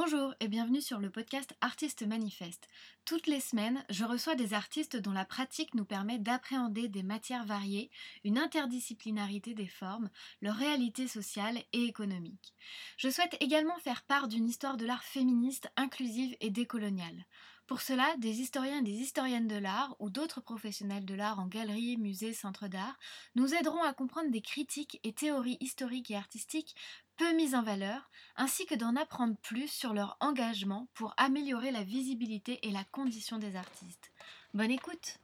Bonjour et bienvenue sur le podcast Artistes Manifeste. Toutes les semaines, je reçois des artistes dont la pratique nous permet d'appréhender des matières variées, une interdisciplinarité des formes, leur réalité sociale et économique. Je souhaite également faire part d'une histoire de l'art féministe, inclusive et décoloniale. Pour cela, des historiens et des historiennes de l'art ou d'autres professionnels de l'art en galeries, musées, centres d'art nous aideront à comprendre des critiques et théories historiques et artistiques peu mises en valeur, ainsi que d'en apprendre plus sur leur engagement pour améliorer la visibilité et la condition des artistes. Bonne écoute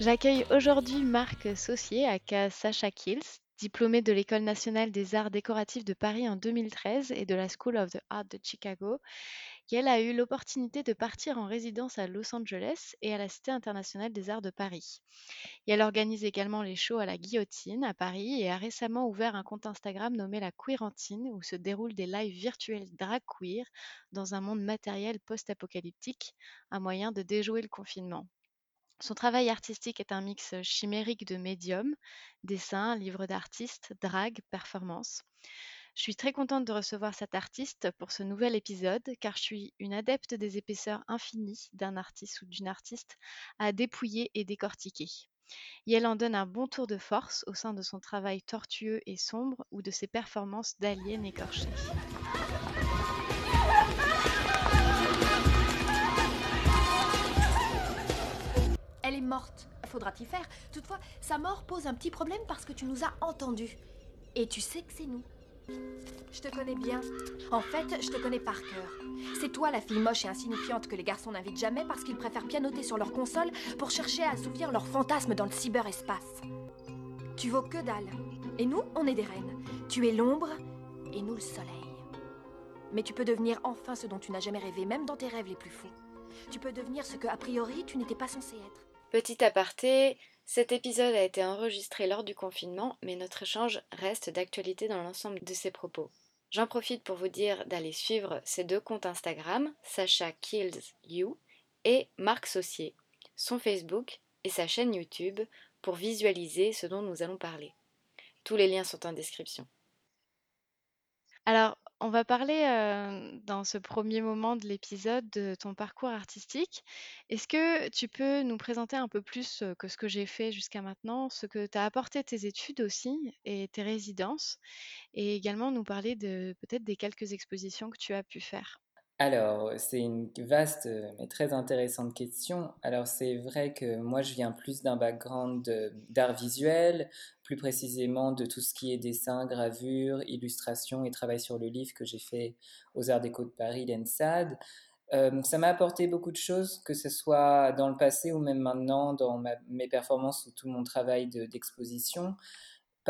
J'accueille aujourd'hui Marc Saucier, aka Sacha Kills, diplômé de l'École nationale des arts décoratifs de Paris en 2013 et de la School of the Art de Chicago, elle a eu l'opportunité de partir en résidence à Los Angeles et à la Cité internationale des arts de Paris. Elle organise également les shows à la Guillotine à Paris et a récemment ouvert un compte Instagram nommé la Queerantine où se déroulent des lives virtuels drag queer dans un monde matériel post-apocalyptique, un moyen de déjouer le confinement. Son travail artistique est un mix chimérique de médiums, dessins, livres d'artistes, drague, performance. Je suis très contente de recevoir cet artiste pour ce nouvel épisode car je suis une adepte des épaisseurs infinies d'un artiste ou d'une artiste à dépouiller et décortiquer. Et elle en donne un bon tour de force au sein de son travail tortueux et sombre ou de ses performances d'aliens écorchés. Morte. Faudra t'y faire? Toutefois, sa mort pose un petit problème parce que tu nous as entendus. Et tu sais que c'est nous. Je te connais bien. En fait, je te connais par cœur. C'est toi la fille moche et insignifiante que les garçons n'invitent jamais parce qu'ils préfèrent pianoter sur leur console pour chercher à assouvir leurs fantasmes dans le cyberespace. Tu vaux que dalle. Et nous, on est des reines. Tu es l'ombre et nous le soleil. Mais tu peux devenir enfin ce dont tu n'as jamais rêvé, même dans tes rêves les plus fous. Tu peux devenir ce que, a priori, tu n'étais pas censé être. Petit aparté, cet épisode a été enregistré lors du confinement, mais notre échange reste d'actualité dans l'ensemble de ses propos. J'en profite pour vous dire d'aller suivre ces deux comptes Instagram, Sacha Kills You et Marc Saucier, son Facebook et sa chaîne YouTube pour visualiser ce dont nous allons parler. Tous les liens sont en description. Alors, on va parler, dans ce premier moment de l'épisode de ton parcours artistique. Est-ce que tu peux nous présenter un peu plus, que ce que j'ai fait jusqu'à maintenant, ce que tu as apporté tes études aussi et tes résidences? Et également nous parler de peut-être des quelques expositions que tu as pu faire? Alors, c'est une vaste mais très intéressante question. Alors, c'est vrai que moi, je viens plus d'un background d'art visuel, plus précisément de tout ce qui est dessin, gravure, illustration et travail sur le livre que j'ai fait aux Arts Déco de Paris, l'ENSAD. Euh, ça m'a apporté beaucoup de choses, que ce soit dans le passé ou même maintenant dans mes performances ou tout mon travail d'exposition.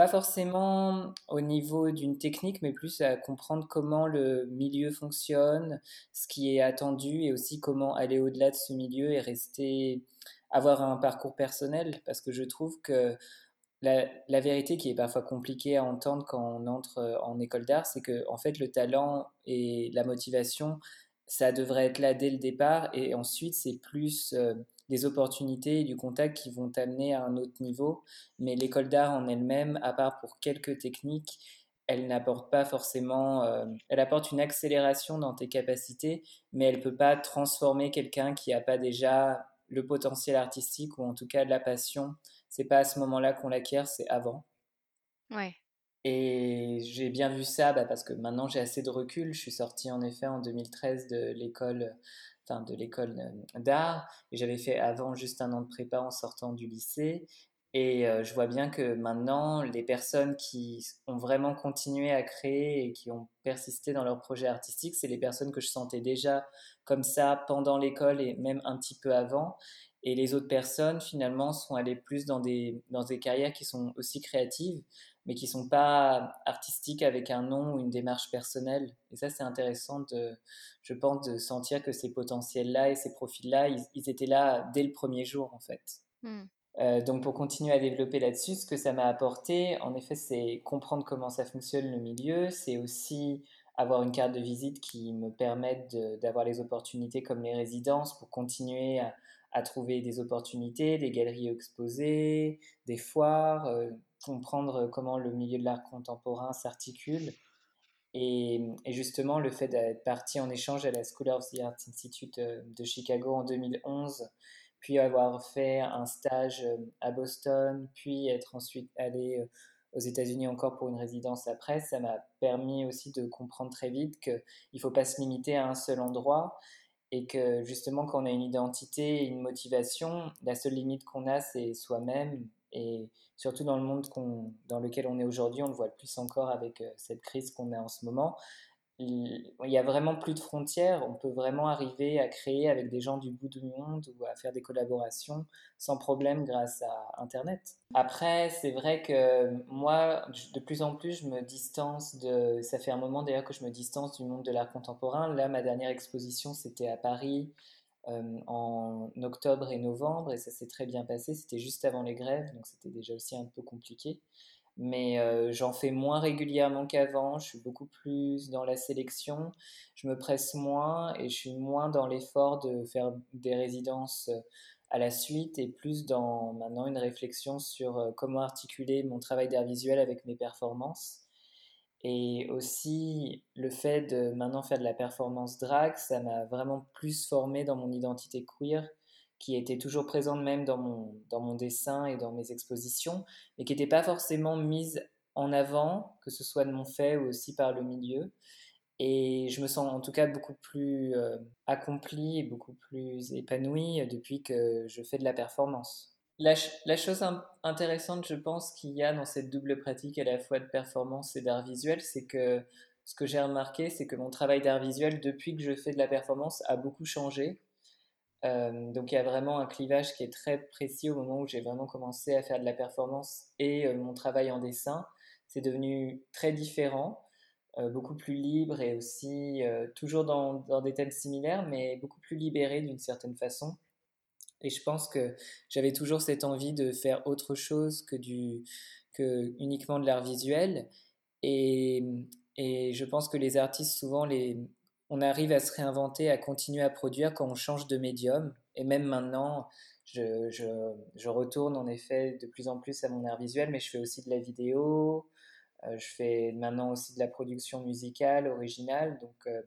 Pas forcément au niveau d'une technique, mais plus à comprendre comment le milieu fonctionne, ce qui est attendu et aussi comment aller au-delà de ce milieu et rester, avoir un parcours personnel. Parce que je trouve que la, vérité qui est parfois compliquée à entendre quand on entre en école d'art, c'est que en fait le talent et la motivation, ça devrait être là dès le départ et ensuite c'est plus euh, des opportunités et du contact qui vont t'amener à un autre niveau. Mais l'école d'art en elle-même, à part pour quelques techniques, elle n'apporte pas forcément, euh, elle apporte une accélération dans tes capacités, mais elle peut pas transformer quelqu'un qui n'a pas déjà le potentiel artistique ou en tout cas la passion. C'est pas à ce moment-là qu'on l'acquiert, c'est avant. Ouais. Et j'ai bien vu ça bah, parce que maintenant j'ai assez de recul. Je suis sortie en effet en 2013 de l'école de l'école euh, d'art. J'avais fait avant juste un an de prépa en sortant du lycée. Et euh, je vois bien que maintenant, les personnes qui ont vraiment continué à créer et qui ont persisté dans leur projet artistique, c'est les personnes que je sentais déjà comme ça pendant l'école et même un petit peu avant. Et les autres personnes, finalement, sont allées plus dans des, dans des carrières qui sont aussi créatives, mais qui sont pas artistiques avec un nom ou une démarche personnelle. Et ça, c'est intéressant, de, je pense, de sentir que ces potentiels-là et ces profils-là, ils, étaient là dès le premier jour, en fait. Hmm. Euh, donc pour continuer à développer là-dessus, ce que ça m'a apporté, en effet, c'est comprendre comment ça fonctionne le milieu, c'est aussi avoir une carte de visite qui me permette d'avoir les opportunités comme les résidences pour continuer à, trouver des opportunités, des galeries exposées, des foires, euh, comprendre comment le milieu de l'art contemporain s'articule. Et, justement, le fait d'être parti en échange à la School of the Art Institute euh, de Chicago en 2011, puis avoir fait un stage euh, à Boston, puis être ensuite allé euh, aux États-Unis encore pour une résidence après, ça m'a permis aussi de comprendre très vite qu'il ne faut pas se limiter à un seul endroit et que justement quand on a une identité et une motivation, la seule limite qu'on a c'est soi-même et surtout dans le monde dans lequel on est aujourd'hui, on le voit le plus encore avec euh, cette crise qu'on a en ce moment, il n'y a vraiment plus de frontières. On peut vraiment arriver à créer avec des gens du bout du monde ou à faire des collaborations sans problème grâce à Internet. Après, c'est vrai que moi, de plus en plus, je me distance de... Ça fait un moment d'ailleurs que je me distance du monde de l'art contemporain. Là, ma dernière exposition, c'était à Paris en octobre et novembre et ça s'est très bien passé. C'était juste avant les grèves, donc c'était déjà aussi un peu compliqué mais euh, j'en fais moins régulièrement qu'avant, je suis beaucoup plus dans la sélection, je me presse moins et je suis moins dans l'effort de faire des résidences euh, à la suite et plus dans maintenant une réflexion sur euh, comment articuler mon travail d'art visuel avec mes performances. Et aussi le fait de maintenant faire de la performance drag, ça m'a vraiment plus formé dans mon identité queer qui était toujours présente même dans mon, dans mon dessin et dans mes expositions, mais qui n'était pas forcément mise en avant, que ce soit de mon fait ou aussi par le milieu. Et je me sens en tout cas beaucoup plus euh, accomplie et beaucoup plus épanouie depuis que je fais de la performance. La, chose intéressante, je pense, qu'il y a dans cette double pratique à la fois de performance et d'art visuel, c'est que ce que j'ai remarqué, c'est que mon travail d'art visuel, depuis que je fais de la performance, a beaucoup changé. Euh, donc il y a vraiment un clivage qui est très précis au moment où j'ai vraiment commencé à faire de la performance et euh, mon travail en dessin. C'est devenu très différent, euh, beaucoup plus libre et aussi toujours dans, dans, des thèmes similaires, mais beaucoup plus libéré d'une certaine façon. Et je pense que j'avais toujours cette envie de faire autre chose que, du, que uniquement de l'art visuel. Et, et je pense que les artistes, souvent, les, on arrive à se réinventer, à continuer à produire quand on change de médium. Et même maintenant, je, retourne en effet de plus en plus à mon art visuel, mais je fais aussi de la vidéo, euh, je fais maintenant aussi de la production musicale originale. Donc euh,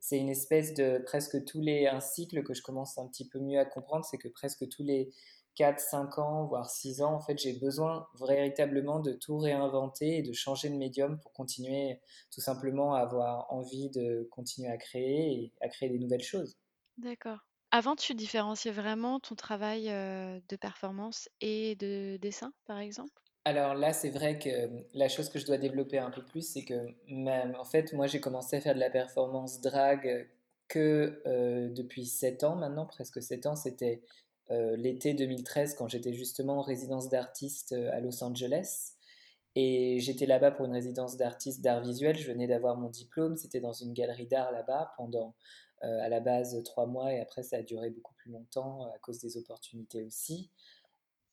c'est une espèce de presque tous les, un cycle que je commence un petit peu mieux à comprendre, c'est que presque tous les 4, 5 ans, voire 6 ans, en fait, j'ai besoin véritablement de tout réinventer et de changer de médium pour continuer tout simplement à avoir envie de continuer à créer et à créer des nouvelles choses. D'accord. Avant, tu différenciais vraiment ton travail euh, de performance et de dessin, par exemple? Alors là, c'est vrai que la chose que je dois développer un peu plus, c'est que même, en fait, moi, j'ai commencé à faire de la performance drag que euh, depuis 7 ans maintenant, presque 7 ans. C'était euh, l'été 2013 quand j'étais justement en résidence d'artiste euh, à Los Angeles. Et j'étais là-bas pour une résidence d'artiste d'art visuel. Je venais d'avoir mon diplôme. C'était dans une galerie d'art là-bas pendant euh, à la base trois mois et après ça a duré beaucoup plus longtemps à cause des opportunités aussi.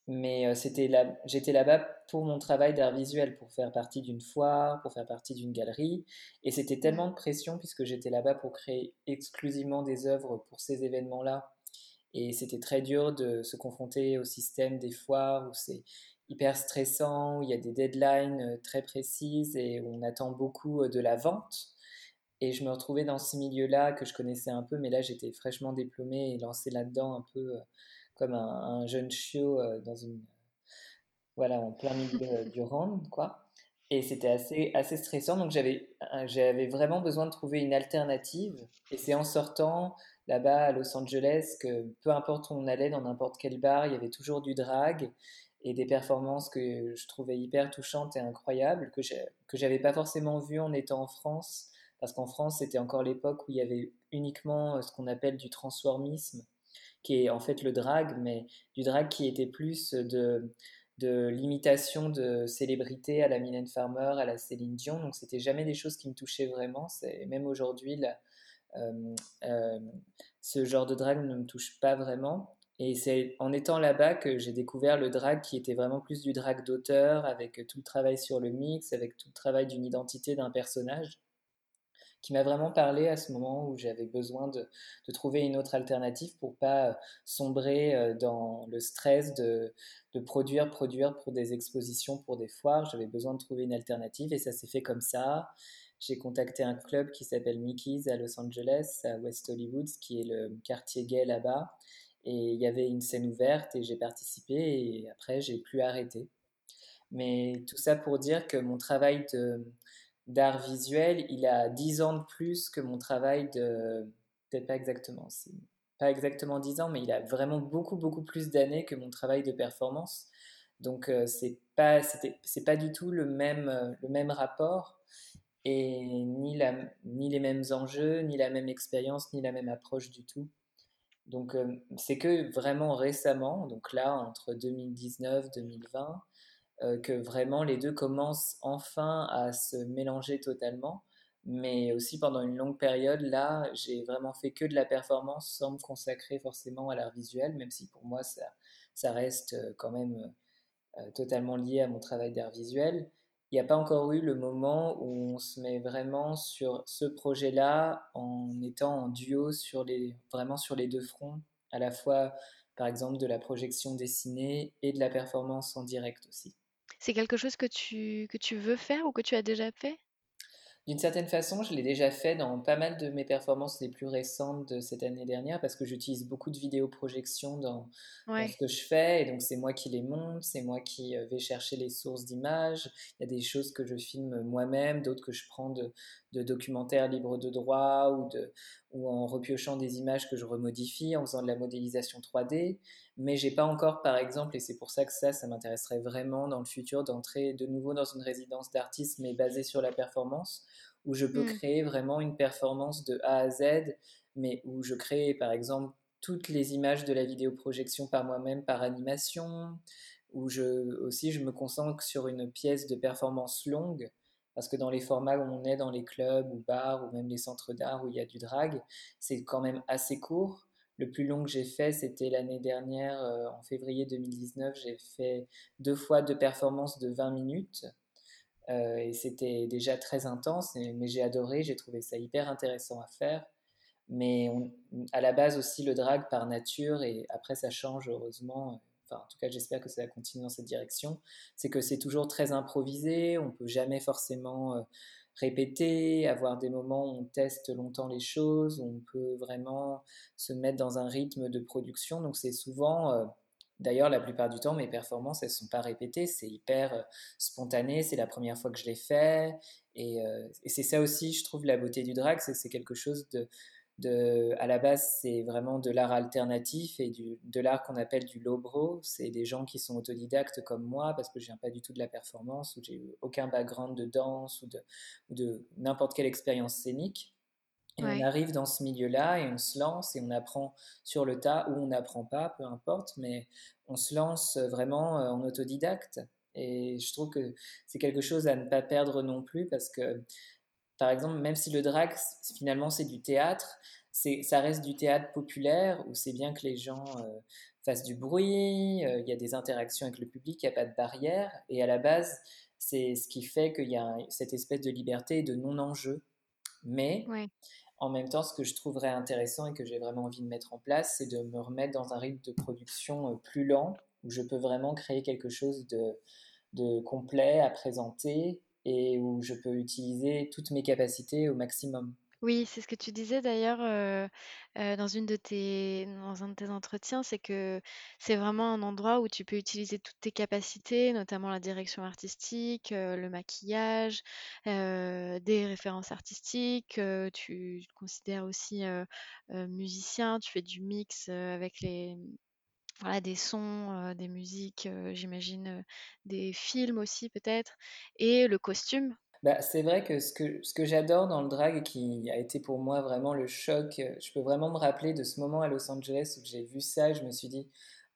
Mais c'était là, j'étais là-bas pour mon travail d'art visuel, pour faire partie d'une foire, pour faire partie d'une galerie. Et c'était tellement de pression puisque j'étais là-bas pour créer exclusivement des œuvres pour ces événements-là et c'était très dur de se confronter au système des foires où c'est hyper stressant, où il y a des deadlines euh, très précises et où on attend beaucoup euh, de la vente. Et je me retrouvais dans ce milieu-là que je connaissais un peu, mais là j'étais fraîchement diplômée et lancée là-dedans un peu euh, comme un, jeune chiot dans une, voilà, en plein milieu du round, quoi. Et c'était assez, assez stressant, donc j'avais, j'avais vraiment besoin de trouver une alternative. Et c'est en sortant là-bas à Los Angeles que peu importe où on allait, dans n'importe quel bar, il y avait toujours du drag et des performances que je trouvais hyper touchantes et incroyables, que j'avais pas forcément vues en étant en France, parce qu'en France, c'était encore l'époque où il y avait uniquement ce qu'on appelle du transformisme, qui est en fait le drag, mais du drag qui était plus de de l'imitation de célébrités à la Mylène Farmer, à la Céline Dion. Donc, c'était jamais des choses qui me touchaient vraiment. Même aujourd'hui, euh, euh, ce genre de drag ne me touche pas vraiment. Et c'est en étant là-bas que j'ai découvert le drag qui était vraiment plus du drag d'auteur, avec tout le travail sur le mix, avec tout le travail d'une identité d'un personnage qui m'a vraiment parlé à ce moment où j'avais besoin de, trouver une autre alternative pour pas euh, sombrer euh, dans le stress de, produire, produire pour des expositions, pour des foires. J'avais besoin de trouver une alternative et ça s'est fait comme ça. J'ai contacté un club qui s'appelle Mickey's à Los Angeles, à West Hollywood, qui est le quartier gay là-bas. Et il y avait une scène ouverte et j'ai participé et après j'ai plus arrêté. Mais tout ça pour dire que mon travail de, d'art visuel, il a 10 ans de plus que mon travail de... Peut-être pas exactement, pas exactement 10 ans, mais il a vraiment beaucoup, beaucoup plus d'années que mon travail de performance. Donc euh, c'est pas, c'est pas du tout le même, euh, le même rapport et ni, la, ni les mêmes enjeux, ni la même expérience, ni la même approche du tout. Donc euh, c'est que vraiment récemment, donc là entre 2019 2020, euh, que vraiment les deux commencent enfin à se mélanger totalement. Mais aussi pendant une longue période, là, j'ai vraiment fait que de la performance sans me consacrer forcément à l'art visuel, même si pour moi, ça, reste euh, quand même euh, totalement lié à mon travail d'art visuel. Il n'y a pas encore eu le moment où on se met vraiment sur ce projet-là en étant en duo sur les, vraiment sur les deux fronts, à la fois par exemple de la projection dessinée et de la performance en direct aussi. C'est quelque chose que tu, que tu veux faire ou que tu as déjà fait? D'une certaine façon, je l'ai déjà fait dans pas mal de mes performances les plus récentes de cette année dernière parce que j'utilise beaucoup de vidéoprojections dans, dans, ce que je fais et donc c'est moi qui les monte, c'est moi qui euh, vais chercher les sources d'images. Il y a des choses que je filme moi-même, d'autres que je prends de, de, documentaires libres de droit ou, de, ou en repiochant des images que je remodifie, en faisant de la modélisation 3D. Mais j'ai pas encore, par exemple, et c'est pour ça que ça, ça m'intéresserait vraiment dans le futur d'entrer de nouveau dans une résidence d'artiste mais basée sur la performance où je peux mmh. créer vraiment une performance de A à Z, mais où je crée par exemple toutes les images de la vidéoprojection par moi-même, par animation, où je, aussi je me concentre sur une pièce de performance longue, parce que dans les formats où on est dans les clubs ou bars ou même les centres d'art où il y a du drag, c'est quand même assez court. Le plus long que j'ai fait, c'était l'année dernière, euh, en février 2019, j'ai fait deux fois deux performances de 20 minutes. Euh, et c'était déjà très intense, mais j'ai adoré, j'ai trouvé ça hyper intéressant à faire. Mais à la base aussi le drag par nature, et après ça change heureusement, enfin en tout cas j'espère que ça va continuer dans cette direction, c'est que c'est toujours très improvisé, on peut jamais forcément euh, répéter, avoir des moments où on teste longtemps les choses, où on peut vraiment se mettre dans un rythme de production, donc c'est souvent... Euh, D'ailleurs, la plupart du temps, mes performances, elles ne sont pas répétées, c'est hyper euh, spontané, c'est la première fois que je l'ai fait. Euh, et, c'est ça aussi, je trouve, la beauté du drag, c'est quelque chose de, de, à la base, c'est vraiment de l'art alternatif et du, de l'art qu'on appelle du lowbrow. C'est des gens qui sont autodidactes comme moi, parce que je viens pas du tout de la performance, ou j'ai aucun background de danse ou de, ou de n'importe quelle expérience scénique. Et on arrive dans ce milieu-là et on se lance et on apprend sur le tas ou on n'apprend pas, peu importe, mais on se lance vraiment euh, en autodidacte. Et je trouve que c'est quelque chose à ne pas perdre non plus parce que, par exemple, même si le drag, finalement, c'est du théâtre, ça reste du théâtre populaire où c'est bien que les gens euh, fassent du bruit, euh, il y a des interactions avec le public, il n'y a pas de barrière. Et à la base, c'est ce qui fait qu'il y a cette espèce de liberté et de non-enjeu. Mais en même temps, ce que je trouverais intéressant et que j'ai vraiment envie de mettre en place, c'est de me remettre dans un rythme de production euh, plus lent, où je peux vraiment créer quelque chose de, de complet à présenter et où je peux utiliser toutes mes capacités au maximum. Oui, c'est ce que tu disais d'ailleurs euh, euh, dans dans un de tes entretiens, c'est que c'est vraiment un endroit où tu peux utiliser toutes tes capacités, notamment la direction artistique, euh, le maquillage, des références artistiques. tu te considères aussi musicien, tu fais du mix avec les, voilà, des sons, des musiques, j'imagine, des films aussi peut-être, et le costume. Bah, c'est vrai que ce que, ce que j'adore dans le drag et qui a été pour moi vraiment le choc, je peux vraiment me rappeler de ce moment à Los Angeles où j'ai vu ça, je me suis dit,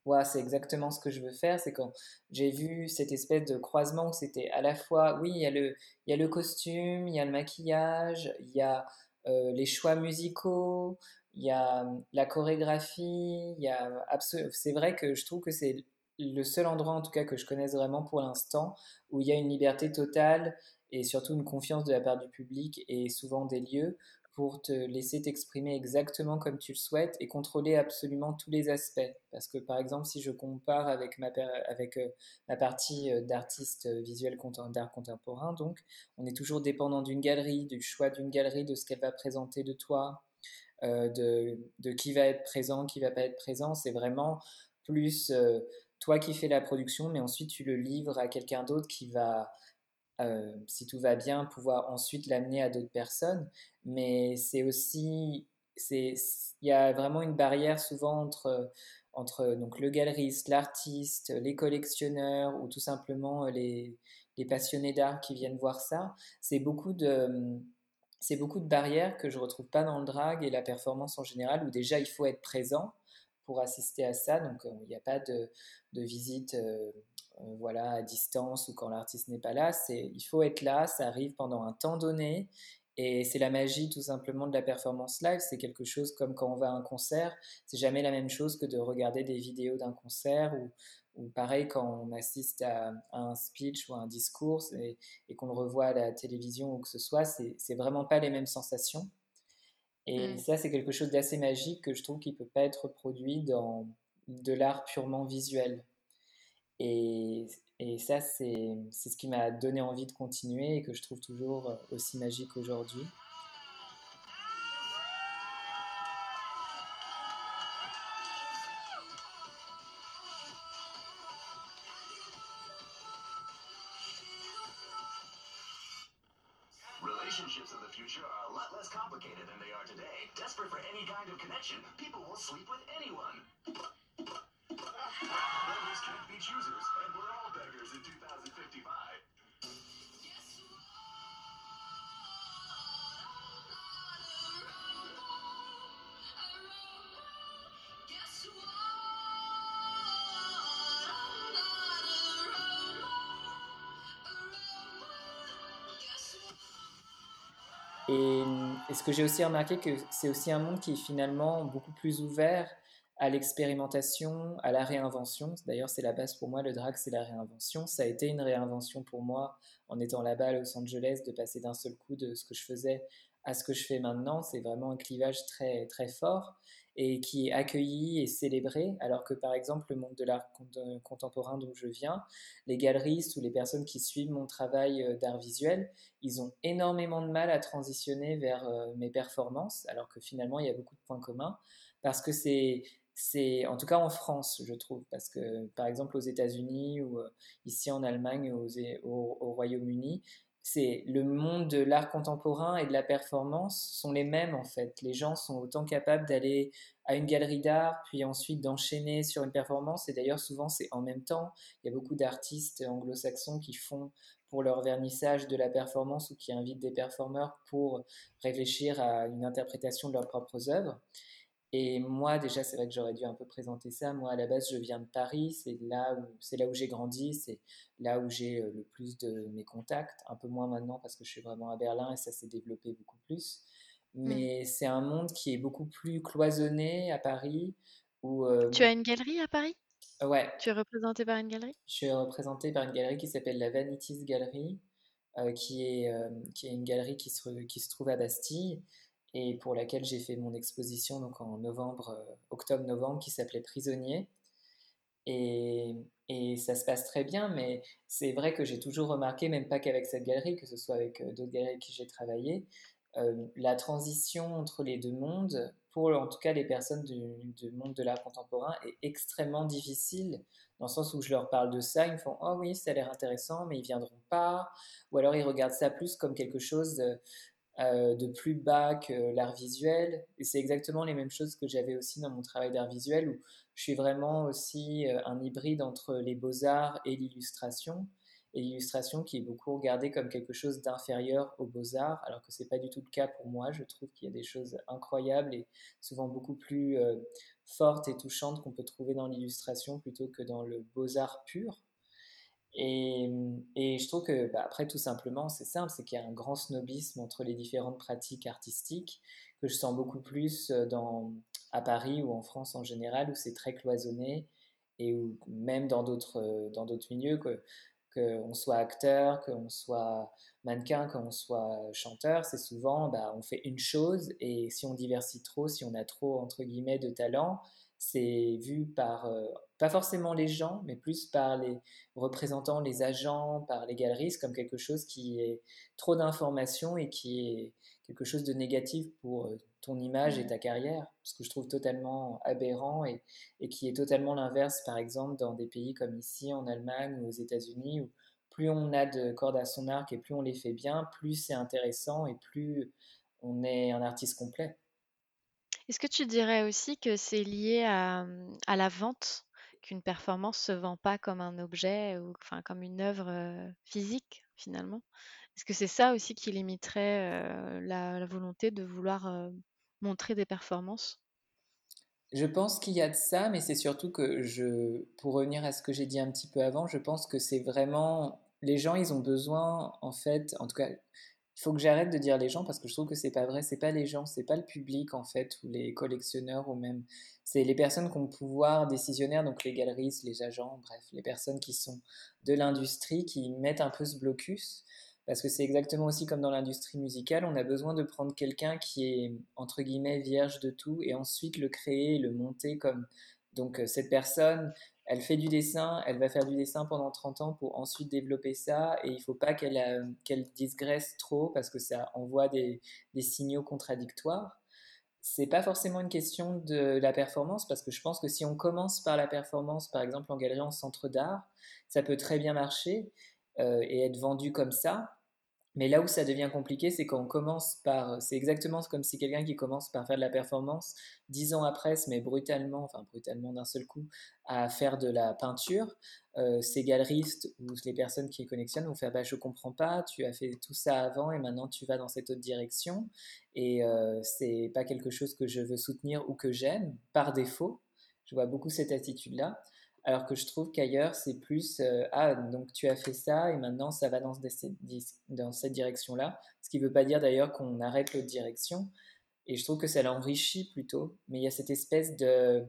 ouais, c'est exactement ce que je veux faire. C'est quand j'ai vu cette espèce de croisement où c'était à la fois, oui, il y a le, y a le costume, il y a le maquillage, il y a les choix musicaux, il y a la chorégraphie, il y a c'est vrai que je trouve que c'est le seul endroit en tout cas que je connaisse vraiment pour l'instant où il y a une liberté totale et surtout une confiance de la part du public et souvent des lieux pour te laisser t'exprimer exactement comme tu le souhaites et contrôler absolument tous les aspects. Parce que par exemple, si je compare avec ma, avec, ma partie d'artiste visuel d'art contemporain, donc on est toujours dépendant d'une galerie, du choix d'une galerie, de ce qu'elle va présenter de toi, de, de, qui va être présent, qui va pas être présent. C'est vraiment plus toi qui fais la production, mais ensuite tu le livres à quelqu'un d'autre qui va euh, si tout va bien, pouvoir ensuite l'amener à d'autres personnes. Mais c'est aussi, il y a vraiment une barrière souvent entre, entre donc, le galeriste, l'artiste, les collectionneurs ou tout simplement les, les passionnés d'art qui viennent voir ça. C'est beaucoup de c'est beaucoup de barrières que je retrouve pas dans le drag et la performance en général, où déjà il faut être présent pour assister à ça. Donc euh, il n'y a pas de, visite euh, euh, voilà, à distance ou quand l'artiste n'est pas là. Il faut être là, ça arrive pendant un temps donné. Et c'est la magie tout simplement de la performance live. C'est quelque chose comme quand on va à un concert. C'est jamais la même chose que de regarder des vidéos d'un concert ou, pareil quand on assiste à, un speech ou à un discours et, et qu'on le revoit à la télévision ou que ce soit. C'est, vraiment pas les mêmes sensations. Et mm. ça, c'est quelque chose d'assez magique que je trouve qui peut pas être produit dans de l'art purement visuel. Et, et ça, c'est ce qui m'a donné envie de continuer et que je trouve toujours aussi magique aujourd'hui. Et, et, ce que j'ai aussi remarqué, que c'est aussi un monde qui est finalement beaucoup plus ouvert à l'expérimentation, à la réinvention. D'ailleurs, c'est la base pour moi, le drag, c'est la réinvention. Ça a été une réinvention pour moi en étant là-bas à Los Angeles, de passer d'un seul coup de ce que je faisais à ce que je fais maintenant. C'est vraiment un clivage très, très fort et qui est accueilli et célébré, alors que par exemple le monde de l'art contemporain dont je viens, les galeristes ou les personnes qui suivent mon travail euh, d'art visuel, ils ont énormément de mal à transitionner vers euh, mes performances, alors que finalement il y a beaucoup de points communs, parce que c'est c'est en tout cas en France, je trouve, parce que par exemple aux États-Unis ou euh, ici en Allemagne, aux, au, au Royaume-Uni, c'est le monde de l'art contemporain et de la performance sont les mêmes en fait. Les gens sont autant capables d'aller à une galerie d'art, puis ensuite d'enchaîner sur une performance. Et d'ailleurs, souvent, c'est en même temps. Il y a beaucoup d'artistes anglo-saxons qui font pour leur vernissage de la performance ou qui invitent des performeurs pour réfléchir à une interprétation de leurs propres œuvres. Et moi, déjà, c'est vrai que j'aurais dû un peu présenter ça. Moi, à la base, je viens de Paris. C'est là où, c'est là où j'ai grandi. C'est là où j'ai euh, le plus de mes contacts. Un peu moins maintenant parce que je suis vraiment à Berlin et ça s'est développé beaucoup plus. Mais c'est un monde qui est beaucoup plus cloisonné à Paris. Où, euh, tu as une galerie à Paris? Ouais. Tu es représenté par une galerie? Je suis représenté par une galerie qui s'appelle la Vanities Gallery, euh, qui, est, qui est une galerie qui se, qui se trouve à Bastille et pour laquelle j'ai fait mon exposition donc en novembre, euh, octobre-novembre, qui s'appelait Prisonnier. Et, et, ça se passe très bien, mais c'est vrai que j'ai toujours remarqué, même pas qu'avec cette galerie, que ce soit avec euh, d'autres galeries avec qui j'ai travaillé, euh, la transition entre les deux mondes, pour en tout cas les personnes du, monde de l'art contemporain, est extrêmement difficile, dans le sens où je leur parle de ça, ils me font Oh oui, ça a l'air intéressant, mais ils viendront pas, ou alors ils regardent ça plus comme quelque chose euh, de plus bas que l'art visuel. Et c'est exactement les mêmes choses que j'avais aussi dans mon travail d'art visuel, où je suis vraiment aussi euh, un hybride entre les beaux-arts et l'illustration. et l'illustration qui est beaucoup regardée comme quelque chose d'inférieur aux beaux-arts, alors que ce n'est pas du tout le cas pour moi. Je trouve qu'il y a des choses incroyables et souvent beaucoup plus euh, fortes et touchantes qu'on peut trouver dans l'illustration plutôt que dans le beaux-arts pur. Et, et, je trouve que, bah, après, tout simplement, c'est simple, c'est qu'il y a un grand snobisme entre les différentes pratiques artistiques que je sens beaucoup plus à Paris ou en France en général, où c'est très cloisonné et où même dans d'autres dans d'autres milieux, que qu'on soit acteur, qu'on soit mannequin, qu'on soit chanteur, c'est souvent bah, on fait une chose et si on diversifie trop, si on a trop entre guillemets de talent, c'est vu par euh, pas forcément les gens, mais plus par les représentants, les agents, par les galeristes comme quelque chose qui est trop d'informations et qui est quelque chose de négatif pour euh, ton image et ta carrière, ce que je trouve totalement aberrant et, et qui est totalement l'inverse, par exemple, dans des pays comme ici, en Allemagne ou aux États-Unis, où plus on a de cordes à son arc et plus on les fait bien, plus c'est intéressant et plus on est un artiste complet. Est-ce que tu dirais aussi que c'est lié à, à la vente, qu'une performance se vend pas comme un objet ou enfin comme une œuvre physique finalement? Est-ce que c'est ça aussi qui limiterait la, volonté de vouloir montrer des performances? Je pense qu'il y a de ça, mais c'est surtout que pour revenir à ce que j'ai dit un petit peu avant, je pense que c'est vraiment les gens, ils ont besoin, en fait, en tout cas, faut que j'arrête de dire les gens parce que je trouve que c'est pas vrai. C'est pas les gens, c'est pas le public en fait, ou les collectionneurs, ou même c'est les personnes qui ont le pouvoir décisionnaire, donc les galeristes, les agents, bref, les personnes qui sont de l'industrie qui mettent un peu ce blocus. Parce que c'est exactement aussi comme dans l'industrie musicale, on a besoin de prendre quelqu'un qui est entre guillemets vierge de tout et ensuite le créer, le monter comme donc euh, cette personne, elle fait du dessin, elle va faire du dessin pendant 30 ans pour ensuite développer ça et il ne faut pas qu'elle euh, digresse trop parce que ça envoie des, des signaux contradictoires. C'est pas forcément une question de la performance parce que je pense que si on commence par la performance, par exemple en galerie en centre d'art, ça peut très bien marcher euh, et être vendu comme ça. Mais là où ça devient compliqué, c'est quand on commence par. C'est exactement comme si quelqu'un qui commence par faire de la performance, dix ans après se met brutalement, enfin brutalement d'un seul coup, à faire de la peinture. Euh, ces galeristes ou les personnes qui les connectionnent vont faire bah, Je comprends pas, tu as fait tout ça avant et maintenant tu vas dans cette autre direction. Et euh, c'est pas quelque chose que je veux soutenir ou que j'aime par défaut. Je vois beaucoup cette attitude-là. Alors que je trouve qu'ailleurs, c'est plus euh, Ah, donc tu as fait ça et maintenant ça va dans, cette direction-là. Ce qui ne veut pas dire d'ailleurs qu'on arrête l'autre direction. Et je trouve que ça l'enrichit plutôt. Mais il y a cette espèce de,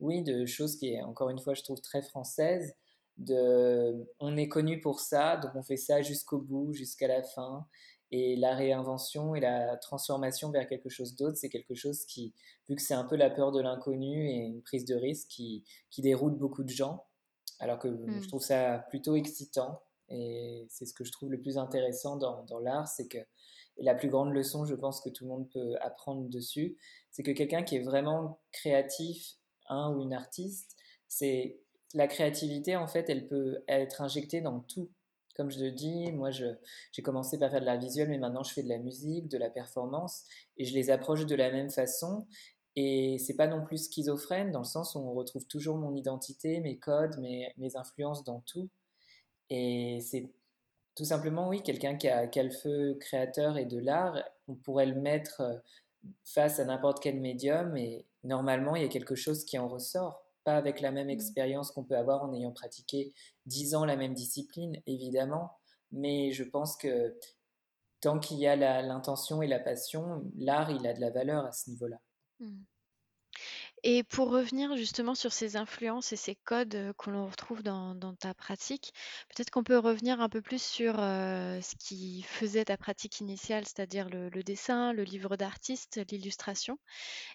oui, de chose qui est, encore une fois, je trouve très française. De, on est connu pour ça, donc on fait ça jusqu'au bout, jusqu'à la fin. Et la réinvention et la transformation vers quelque chose d'autre, c'est quelque chose qui, vu que c'est un peu la peur de l'inconnu et une prise de risque qui, qui déroute beaucoup de gens, alors que mm. je trouve ça plutôt excitant. Et c'est ce que je trouve le plus intéressant dans, dans l'art, c'est que et la plus grande leçon, je pense que tout le monde peut apprendre dessus, c'est que quelqu'un qui est vraiment créatif, un ou une artiste, c'est la créativité en fait, elle peut être injectée dans tout. Comme je le dis, moi, j'ai commencé par faire de l'art visuel, mais maintenant, je fais de la musique, de la performance, et je les approche de la même façon. Et c'est pas non plus schizophrène, dans le sens où on retrouve toujours mon identité, mes codes, mes, influences dans tout. Et c'est tout simplement, oui, quelqu'un qui a, qui a, le feu créateur et de l'art, on pourrait le mettre euh, face à n'importe quel médium, et normalement, il y a quelque chose qui en ressort pas avec la même mmh. expérience qu'on peut avoir en ayant pratiqué dix ans la même discipline, évidemment, mais je pense que tant qu'il y a l'intention et la passion, l'art, il a de la valeur à ce niveau-là. Mmh. Et pour revenir justement sur ces influences et ces codes que l'on retrouve dans, ta pratique, peut-être qu'on peut revenir un peu plus sur ce qui faisait ta pratique initiale, c'est-à-dire le, dessin, le livre d'artiste, l'illustration.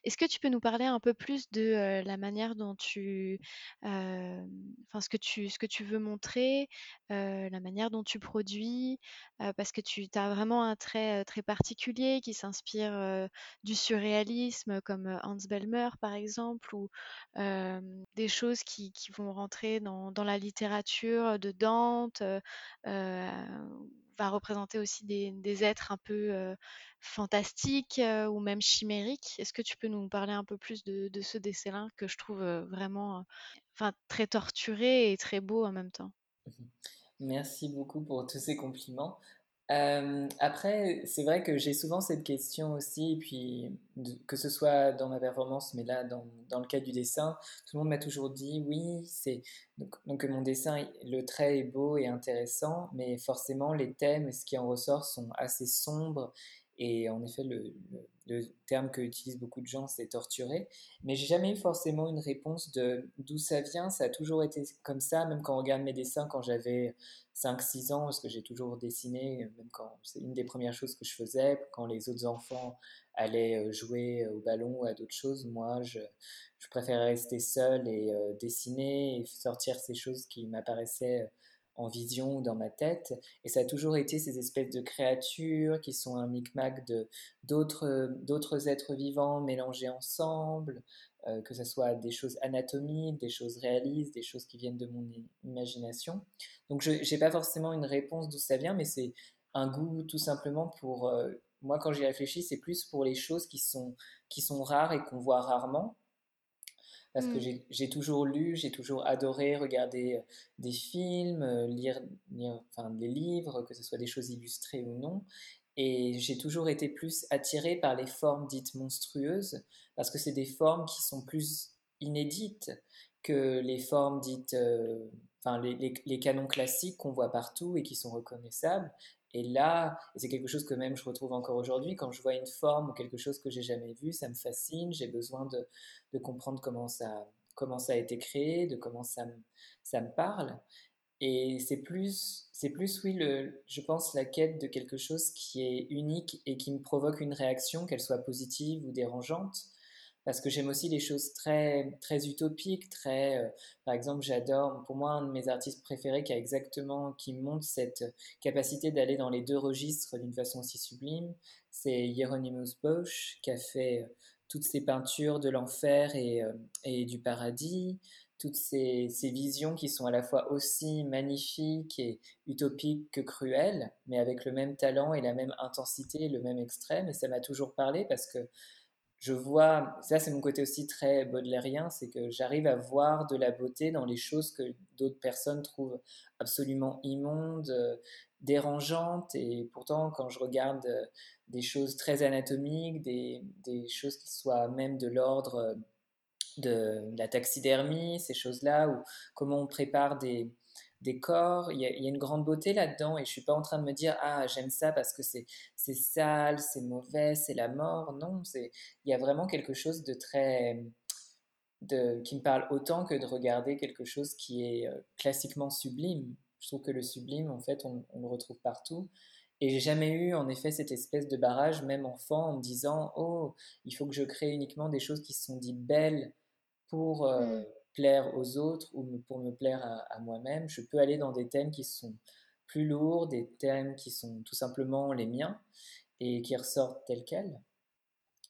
Est-ce que tu peux nous parler un peu plus de la manière dont tu, enfin ce que tu, ce que tu veux montrer, la manière dont tu produis, parce que tu as vraiment un trait très particulier qui s'inspire du surréalisme, comme Hans Belmer par exemple, ou des choses qui, vont rentrer dans, la littérature de Dante, va représenter aussi des, êtres un peu fantastiques ou même chimériques. Est-ce que tu peux nous parler un peu plus de, de ce dessin que je trouve vraiment enfin, très torturé et très beau en même temps? Mmh Merci beaucoup pour tous ces compliments. Euh, après, c'est vrai que j'ai souvent cette question aussi, puis que ce soit dans ma performance, mais là, dans, dans le cas du dessin, tout le monde m'a toujours dit, oui, c'est donc, donc mon dessin, le trait est beau et intéressant, mais forcément, les thèmes ce qui en ressort sont assez sombres, et en effet, le, terme que utilisent beaucoup de gens, c'est torturé, mais j'ai jamais eu forcément une réponse de d'où ça vient, ça a toujours été comme ça, même quand on regarde mes dessins quand j'avais cinq six ans, parce que j'ai toujours dessiné, même quand c'est une des premières choses que je faisais, quand les autres enfants allaient euh, jouer au ballon ou à d'autres choses, moi je, je préférais rester seul et euh, dessiner et sortir ces choses qui m'apparaissaient en vision ou dans ma tête. Et ça a toujours été ces espèces de créatures qui sont un micmac de d'autres d'autres êtres vivants mélangés ensemble, euh, que ce soit des choses anatomiques, des choses réalistes, des choses qui viennent de mon imagination. Donc je n'ai pas forcément une réponse d'où ça vient, mais c'est un goût tout simplement pour... euh, moi, quand j'y réfléchis, c'est plus pour les choses qui sont, qui sont rares et qu'on voit rarement. Parce que Hmm. j'ai toujours lu, j'ai toujours adoré regarder euh, des films, euh, lire, lire enfin, des livres, que ce soit des choses illustrées ou non. Et j'ai toujours été plus attirée par les formes dites monstrueuses, parce que c'est des formes qui sont plus inédites que les formes dites, euh, enfin les, les- les canons classiques qu'on voit partout et qui sont reconnaissables. Et là, c'est quelque chose que même je retrouve encore aujourd'hui, quand je vois une forme ou quelque chose que j'ai jamais vu, ça me fascine, j'ai besoin de, comprendre comment ça, comment ça a été créé, de comment ça me, ça me parle. Et c'est plus, plus, oui, je pense, la quête de quelque chose qui est unique et qui me provoque une réaction, qu'elle soit positive ou dérangeante. Parce que j'aime aussi les choses très, très utopiques, très, euh, par exemple, j'adore, pour moi, un de mes artistes préférés qui a exactement, qui montre cette capacité d'aller dans les deux registres d'une façon aussi sublime, c'est Hieronymus Bosch, qui a fait euh, toutes ces peintures de l'enfer et, euh, et du paradis, toutes ces, ces visions qui sont à la fois aussi magnifiques et utopiques que cruelles, mais avec le même talent et la même intensité, le même extrême. Et ça m'a toujours parlé parce que je vois, ça c'est mon côté aussi très baudelairien, c'est que j'arrive à voir de la beauté dans les choses que d'autres personnes trouvent absolument immondes, euh, dérangeantes, et pourtant quand je regarde euh, des choses très anatomiques, des, choses qui soient même de l'ordre euh, de la taxidermie, ces choses-là, ou comment on prépare des, des corps. Il y, a, une grande beauté là-dedans et je suis pas en train de me dire ah j'aime ça parce que c'est c'est sale, c'est mauvais, c'est la mort. Non, c'est il y a vraiment quelque chose de très de, qui me parle autant que de regarder quelque chose qui est euh, classiquement sublime. Je trouve que le sublime, en fait, on, le retrouve partout. Et j'ai jamais eu, en effet, cette espèce de barrage, même enfant, en me disant Oh, il faut que je crée uniquement des choses qui se sont dites belles pour euh, Hmm. Plaire aux autres ou pour me plaire à, moi-même. Je peux aller dans des thèmes qui sont plus lourds, des thèmes qui sont tout simplement les miens et qui ressortent tels quels.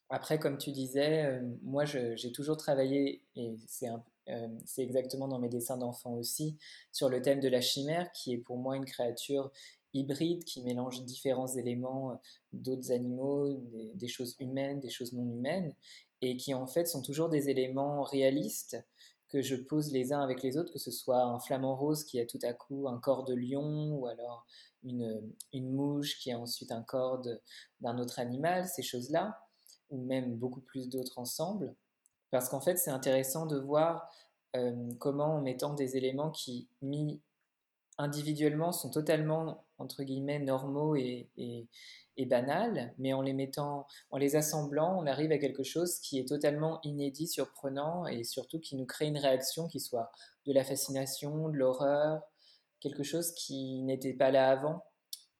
Après, comme tu disais, euh, moi j'ai toujours travaillé, et c'est euh, exactement dans mes dessins d'enfants aussi, sur le thème de la chimère, qui est pour moi une créature hybride qui mélange différents éléments euh, d'autres animaux, des choses humaines, des choses non humaines, et qui en fait sont toujours des éléments réalistes que je pose les uns avec les autres, que ce soit un flamant rose qui a tout à coup un corps de lion, ou alors une, mouche qui a ensuite un corps d'un autre animal, ces choses-là ou même beaucoup plus d'autres ensemble. Parce qu'en fait, c'est intéressant de voir euh, comment, en mettant des éléments qui, mis individuellement, sont totalement, entre guillemets, normaux et, et, et banals, mais en les mettant, en les assemblant, on arrive à quelque chose qui est totalement inédit, surprenant, et surtout qui nous crée une réaction qui soit de la fascination, de l'horreur, quelque chose qui n'était pas là avant.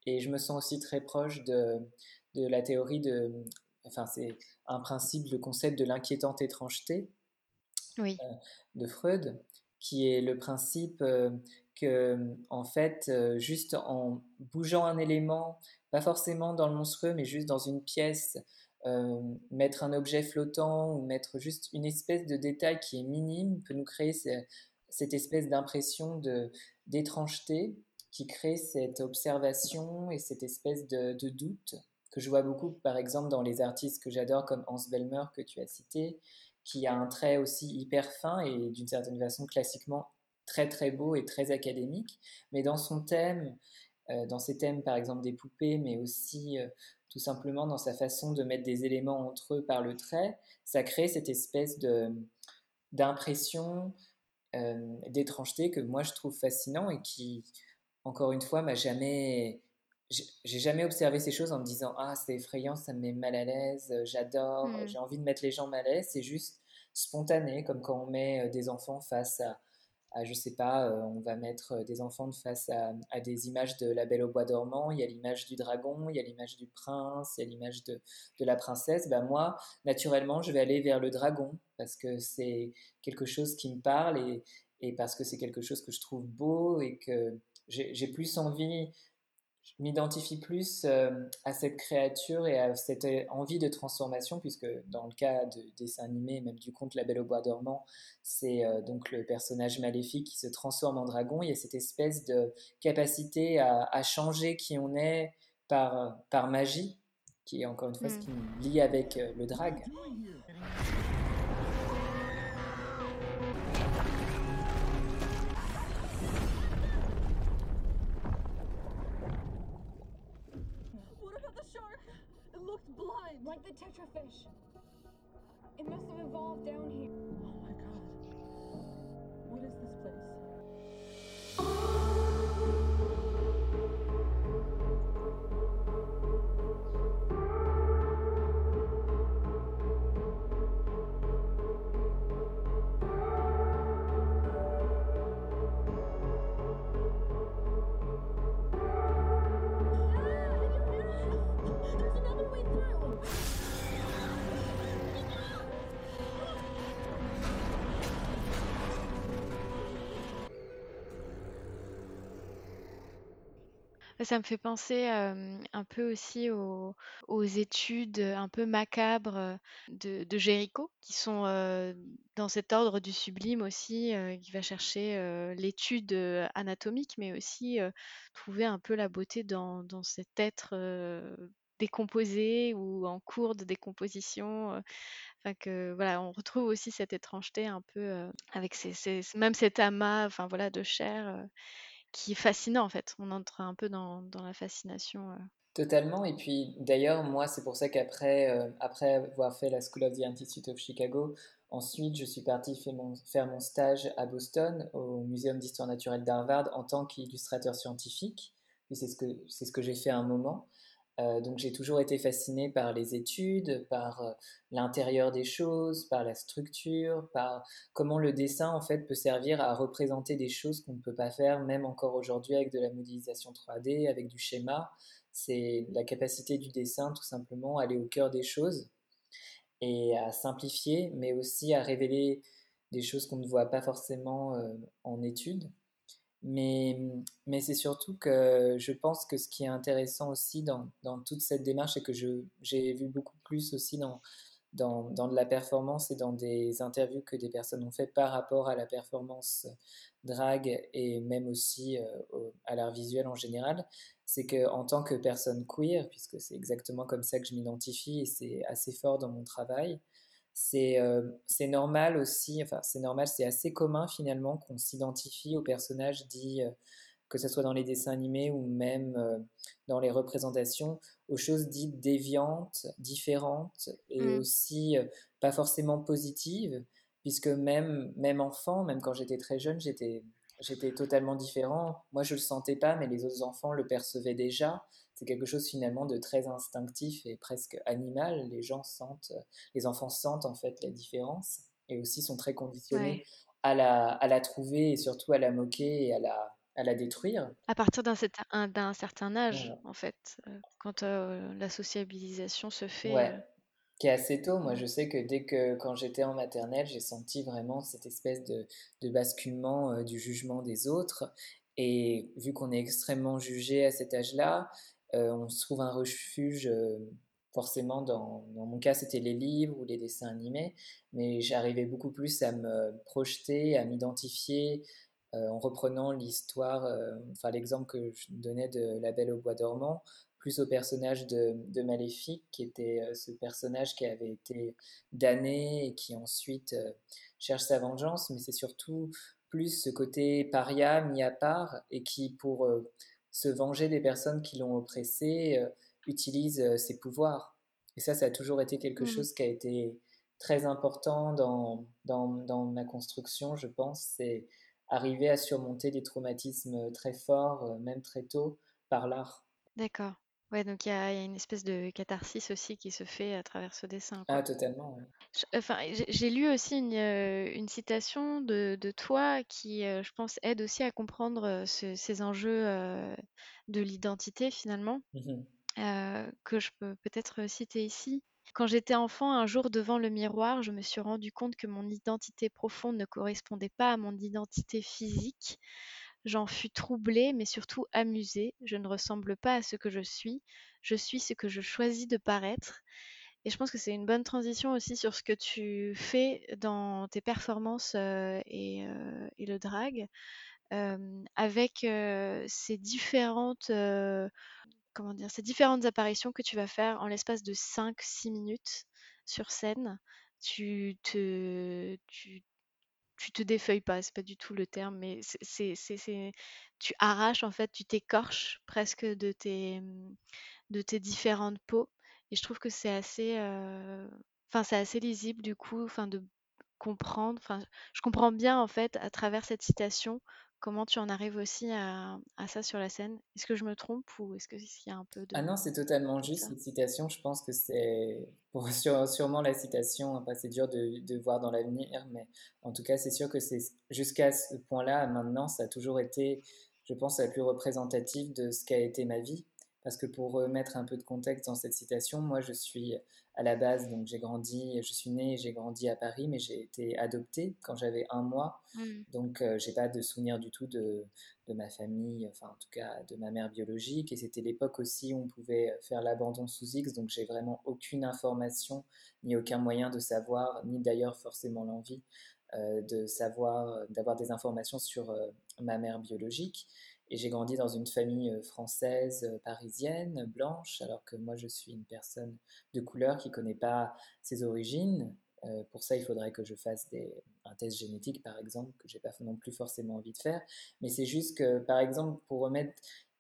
Et je me sens aussi très proche de, de la théorie de, enfin c'est un principe, le concept de l'inquiétante étrangeté Oui. euh, de Freud, qui est le principe euh, que, en fait, euh, juste en bougeant un élément, pas forcément dans le monstrueux, mais juste dans une pièce, euh, mettre un objet flottant ou mettre juste une espèce de détail qui est minime peut nous créer ce- cette espèce d'impression de, d'étrangeté qui crée cette observation et cette espèce de, doute que je vois beaucoup, par exemple, dans les artistes que j'adore, comme Hans Belmer, que tu as cité, qui a un trait aussi hyper fin et d'une certaine façon classiquement très très beau et très académique, mais dans son thème, dans ses thèmes par exemple des poupées, mais aussi tout simplement dans sa façon de mettre des éléments entre eux par le trait, ça crée cette espèce de d'impression, d'étrangeté que moi je trouve fascinant et qui, encore une fois, m'a jamais j'ai jamais observé ces choses en me disant ah c'est effrayant, ça me met mal à l'aise, j'adore, mmh. j'ai envie de mettre les gens mal à l'aise. C'est juste spontané, comme quand on met des enfants face à, à je sais pas, on va mettre des enfants face à, des images de La Belle au Bois dormant. Il y a l'image du dragon, il y a l'image du prince, il y a l'image de, la princesse. Ben moi, naturellement, je vais aller vers le dragon parce que c'est quelque chose qui me parle et parce que c'est quelque chose que je trouve beau et que j'ai plus envie je m'identifie plus euh, à cette créature et à cette euh, envie de transformation, puisque dans le cas de dessin animé, même du conte La Belle au Bois dormant, c'est euh, donc le personnage maléfique qui se transforme en dragon. Il y a cette espèce de capacité à, changer qui on est par, par magie, qui est encore une fois ce mm. qui me lie avec le drag. Like the tetrafish. It must have evolved down here. Oh my god. What is this place? Ça me fait penser un peu aussi aux, études un peu macabres de, de Géricault, qui sont dans cet ordre du sublime aussi, qui va chercher l'étude anatomique, mais aussi trouver un peu la beauté dans, cet être décomposé ou en cours de décomposition. Enfin que voilà, on retrouve aussi cette étrangeté un peu avec même cet amas, enfin voilà, de chair qui est fascinant en fait. On entre un peu dans, dans la fascination. Euh. Totalement. Et puis d'ailleurs, moi, c'est pour ça qu'après euh, après avoir fait la School of the Institute of Chicago, ensuite, je suis parti faire mon, faire mon stage à Boston, au Muséum d'histoire naturelle d'Harvard, en tant qu'illustrateur scientifique. c'est ce que, ce que j'ai fait à un moment. Euh, donc j'ai toujours été fasciné par les études, par euh, l'intérieur des choses, par la structure, par comment le dessin en fait peut servir à représenter des choses qu'on ne peut pas faire même encore aujourd'hui avec de la modélisation 3D, avec du schéma. C'est la capacité du dessin tout simplement à aller au cœur des choses et à simplifier, mais aussi à révéler des choses qu'on ne voit pas forcément euh, en études. Mais, c'est surtout que je pense que ce qui est intéressant aussi dans, toute cette démarche et que j'ai vu beaucoup plus aussi dans, de la performance et dans des interviews que des personnes ont fait par rapport à la performance drag et même aussi euh, à l'art visuel en général, c'est qu'en tant que personne queer, puisque c'est exactement comme ça que je m'identifie et c'est assez fort dans mon travail, c'est normal aussi, enfin c'est normal, c'est assez commun finalement qu'on s'identifie aux personnages dits, euh, que ce soit dans les dessins animés ou même euh, dans les représentations, aux choses dites déviantes, différentes et mmh. aussi pas forcément positives, puisque même, même enfant, même quand j'étais très jeune, j'étais j'étais totalement différent. Moi, je le sentais pas, mais les autres enfants le percevaient déjà c'est quelque chose finalement de très instinctif et presque animal. Les gens sentent, les enfants sentent en fait la différence et aussi sont très conditionnés à, la, à la trouver et surtout à la moquer et à la, à la détruire. À partir d'un certain, d'un certain âge, en fait, euh, quand euh, la sociabilisation se fait. Ouais. Euh, qui est assez tôt. Moi, je sais que dès que, quand j'étais en maternelle, j'ai senti vraiment cette espèce de, de basculement du jugement des autres. Et vu qu'on est extrêmement jugé à cet âge-là, on se trouve un refuge euh, forcément dans, mon cas c'était les livres ou les dessins animés mais j'arrivais beaucoup plus à me projeter à m'identifier euh, en reprenant l'histoire enfin l'exemple que je donnais de La Belle au Bois dormant plus au personnage de Maléfique qui était ce personnage qui avait été damné et qui ensuite cherche sa vengeance mais c'est surtout plus ce côté paria mis à part et qui, pour se venger des personnes qui l'ont oppressé, utilise ses pouvoirs. Et ça, ça a toujours été quelque Mmh. chose qui a été très important dans, dans, dans ma construction, je pense. C'est arriver à surmonter des traumatismes très forts, même très tôt, par l'art. D'accord. Ouais, donc il y a, il y a une espèce de catharsis aussi qui se fait à travers ce dessin, Ah, quoi. totalement. ouais. Je- Enfin, j'ai j'ai lu aussi une, euh, une citation de, de toi qui, euh, je pense, aide aussi à comprendre euh, ce- ces enjeux euh, de l'identité finalement, Mhm. euh, que je peux peut-être citer ici. Quand j'étais enfant, un jour devant le miroir, je me suis rendu compte que mon identité profonde ne correspondait pas à mon identité physique. J'en fus troublée, mais surtout amusée. Je ne ressemble pas à ce que je suis. Je suis ce que je choisis de paraître. Et je pense que c'est une bonne transition aussi sur ce que tu fais dans tes performances euh, et, euh, et le drag, euh, avec ces différentes, comment dire, ces différentes apparitions que tu vas faire en l'espace de 5-6 minutes sur scène. Tu te, tu te défeuilles pas, c'est pas du tout le terme, mais c'est, c'est, c'est, tu arraches en fait, tu t'écorches presque de tes, mmh, de tes différentes peaux. Et je trouve que c'est assez, c'est assez lisible du coup, enfin, de comprendre. Enfin, je comprends bien en fait à travers cette citation comment tu en arrives aussi à, à ça sur la scène? Est-ce que je me trompe ou est-ce qu'il y a un peu de, Ah non, c'est totalement juste cette citation. Je pense que c'est pour sur- sûrement la citation. Après, c'est dur de, de voir dans l'avenir, mais en tout cas, c'est sûr que c'est jusqu'à ce point-là, maintenant, ça a toujours été, je pense, la plus représentative de ce qu'a été ma vie. Parce que pour remettre un peu de contexte dans cette citation, moi, je suis à la base, donc j'ai grandi, je suis née, j'ai grandi à Paris, mais j'ai été adoptée quand j'avais un mois. Mm. Donc, euh, j'ai pas de souvenir du tout de, de ma famille, enfin en tout cas de ma mère biologique. Et c'était l'époque aussi où on pouvait faire l'abandon sous X, donc j'ai vraiment aucune information, ni aucun moyen de savoir, ni d'ailleurs forcément l'envie euh, de savoir, d'avoir des informations sur euh, ma mère biologique. Et j'ai grandi dans une famille euh, française, euh, parisienne, blanche, alors que moi je suis une personne de couleur qui ne connaît pas ses origines. Euh, pour ça, il faudrait que je fasse un test génétique, par exemple, que j'ai pas non plus forcément envie de faire. Mais c'est juste que, par exemple, pour remettre,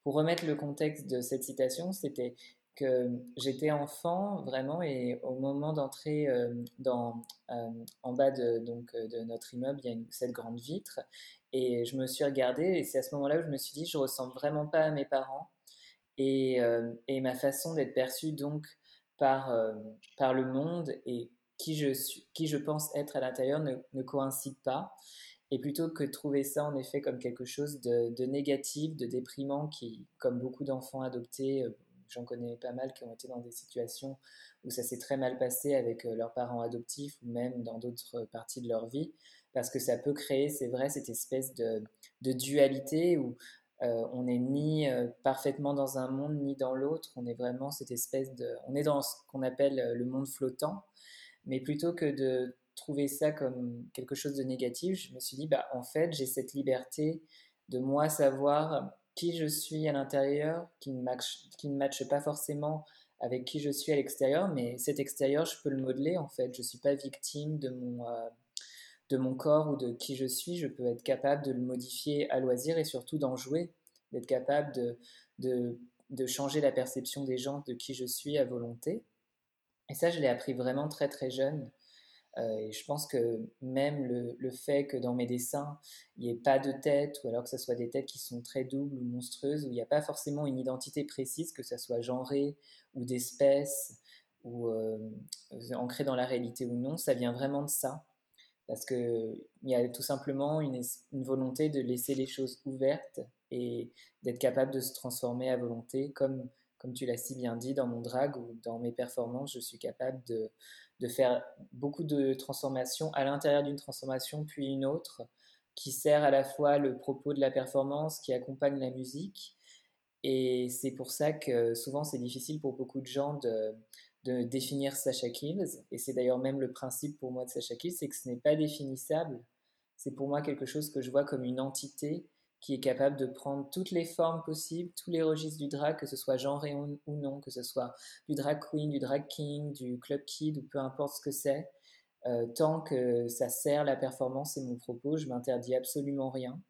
le contexte de cette citation, c'était que j'étais enfant vraiment et au moment d'entrer en bas de notre immeuble il y a cette grande vitre et je me suis regardée et c'est à ce moment-là où je me suis dit je ressemble vraiment pas à mes parents. Et, euh, et ma façon d'être perçue donc par euh, par le monde et qui je suis qui je pense être à l'intérieur ne, ne coïncide pas. Et plutôt que de trouver ça en effet comme quelque chose de, de négatif, de déprimant, qui, comme beaucoup d'enfants adoptés, euh, j'en connais pas mal qui ont été dans des situations où ça s'est très mal passé avec leurs parents adoptifs ou même dans d'autres parties de leur vie, parce que ça peut créer, c'est vrai, cette espèce de, dualité où euh, on n'est ni euh, parfaitement dans un monde ni dans l'autre, on est vraiment cette espèce de... On est dans ce qu'on appelle euh, le monde flottant, mais plutôt que de trouver ça comme quelque chose de négatif, je me suis dit, bah, en fait, j'ai cette liberté de moi savoir qui je suis à l'intérieur, qui ne matche, pas forcément avec qui je suis à l'extérieur, mais cet extérieur, je peux le modeler en fait. Je ne suis pas victime de mon, de mon corps ou de qui je suis. Je peux être capable de le modifier à loisir et surtout d'en jouer, d'être capable de, changer la perception des gens de qui je suis à volonté. Et ça, je l'ai appris vraiment très très jeune. Euh, et je pense que même le, le, fait que dans mes dessins, il n'y ait pas de tête, ou alors que ce soit des têtes qui sont très doubles ou monstrueuses, où il n'y a pas forcément une identité précise, que ce soit genrée ou d'espèce, ou euh, ancrée dans la réalité ou non, ça vient vraiment de ça. Parce qu'il y a tout simplement une, volonté de laisser les choses ouvertes et d'être capable de se transformer à volonté, comme, comme tu l'as si bien dit dans mon drag ou dans mes performances, je suis capable de, de faire beaucoup de transformations à l'intérieur d'une transformation, puis une autre, qui sert à la fois le propos de la performance, qui accompagne la musique. Et c'est pour ça que souvent c'est difficile pour beaucoup de gens de, de définir Sacha Kills. Et c'est d'ailleurs même le principe pour moi de Sacha Kills, c'est que ce n'est pas définissable. C'est pour moi quelque chose que je vois comme une entité qui est capable de prendre toutes les formes possibles, tous les registres du drag, que ce soit genré ou non, que ce soit du drag queen, du drag king, du club kid, ou peu importe ce que c'est. tant que ça sert la performance et mon propos, je m'interdis absolument rien.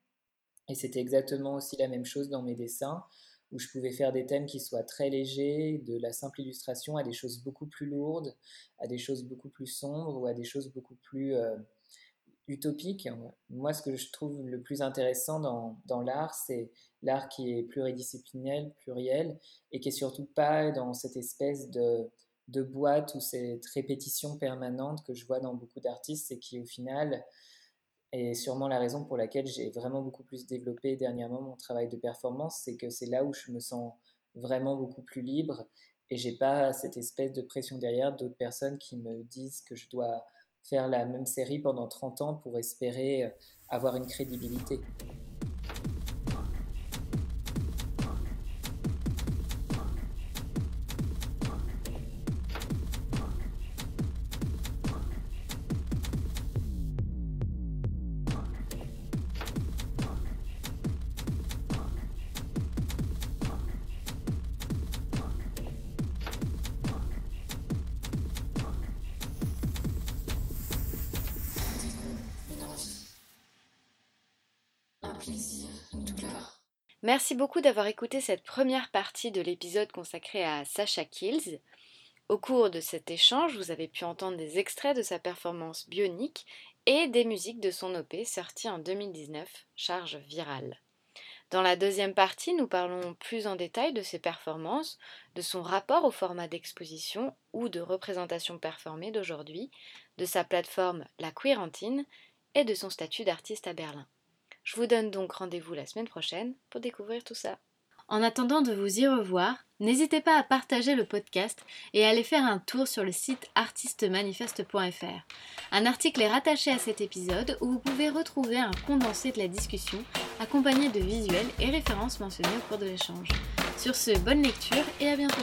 Et c'était exactement aussi la même chose dans mes dessins, où je pouvais faire des thèmes qui soient très légers, de la simple illustration à des choses beaucoup plus lourdes, à des choses beaucoup plus sombres ou à des choses beaucoup plus utopiques. Moi, ce que je trouve le plus intéressant dans, l'art, c'est l'art qui est pluridisciplinaire, pluriel, et qui est surtout pas dans cette espèce de boîte ou cette répétition permanente que je vois dans beaucoup d'artistes et qui, au final, et sûrement la raison pour laquelle j'ai vraiment beaucoup plus développé dernièrement mon travail de performance, c'est que c'est là où je me sens vraiment beaucoup plus libre et j'ai pas cette espèce de pression derrière d'autres personnes qui me disent que je dois faire la même série pendant 30 ans pour espérer euh, avoir une crédibilité. Merci beaucoup d'avoir écouté cette première partie de l'épisode consacré à Sacha Kills. Au cours de cet échange, vous avez pu entendre des extraits de sa performance bionique et des musiques de son OP sorti en 2019, Charge virale. Dans la deuxième partie, nous parlons plus en détail de ses performances, de son rapport au format d'exposition ou de représentation performée d'aujourd'hui, de sa plateforme La Queerantine et de son statut d'artiste à Berlin. Je vous donne donc rendez-vous la semaine prochaine pour découvrir tout ça. En attendant de vous y revoir, n'hésitez pas à partager le podcast et à aller faire un tour sur le site artistemanifeste.fr. Un article est rattaché à cet épisode où vous pouvez retrouver un condensé de la discussion accompagné de visuels et références mentionnées au cours de l'échange. Sur ce, bonne lecture et à bientôt.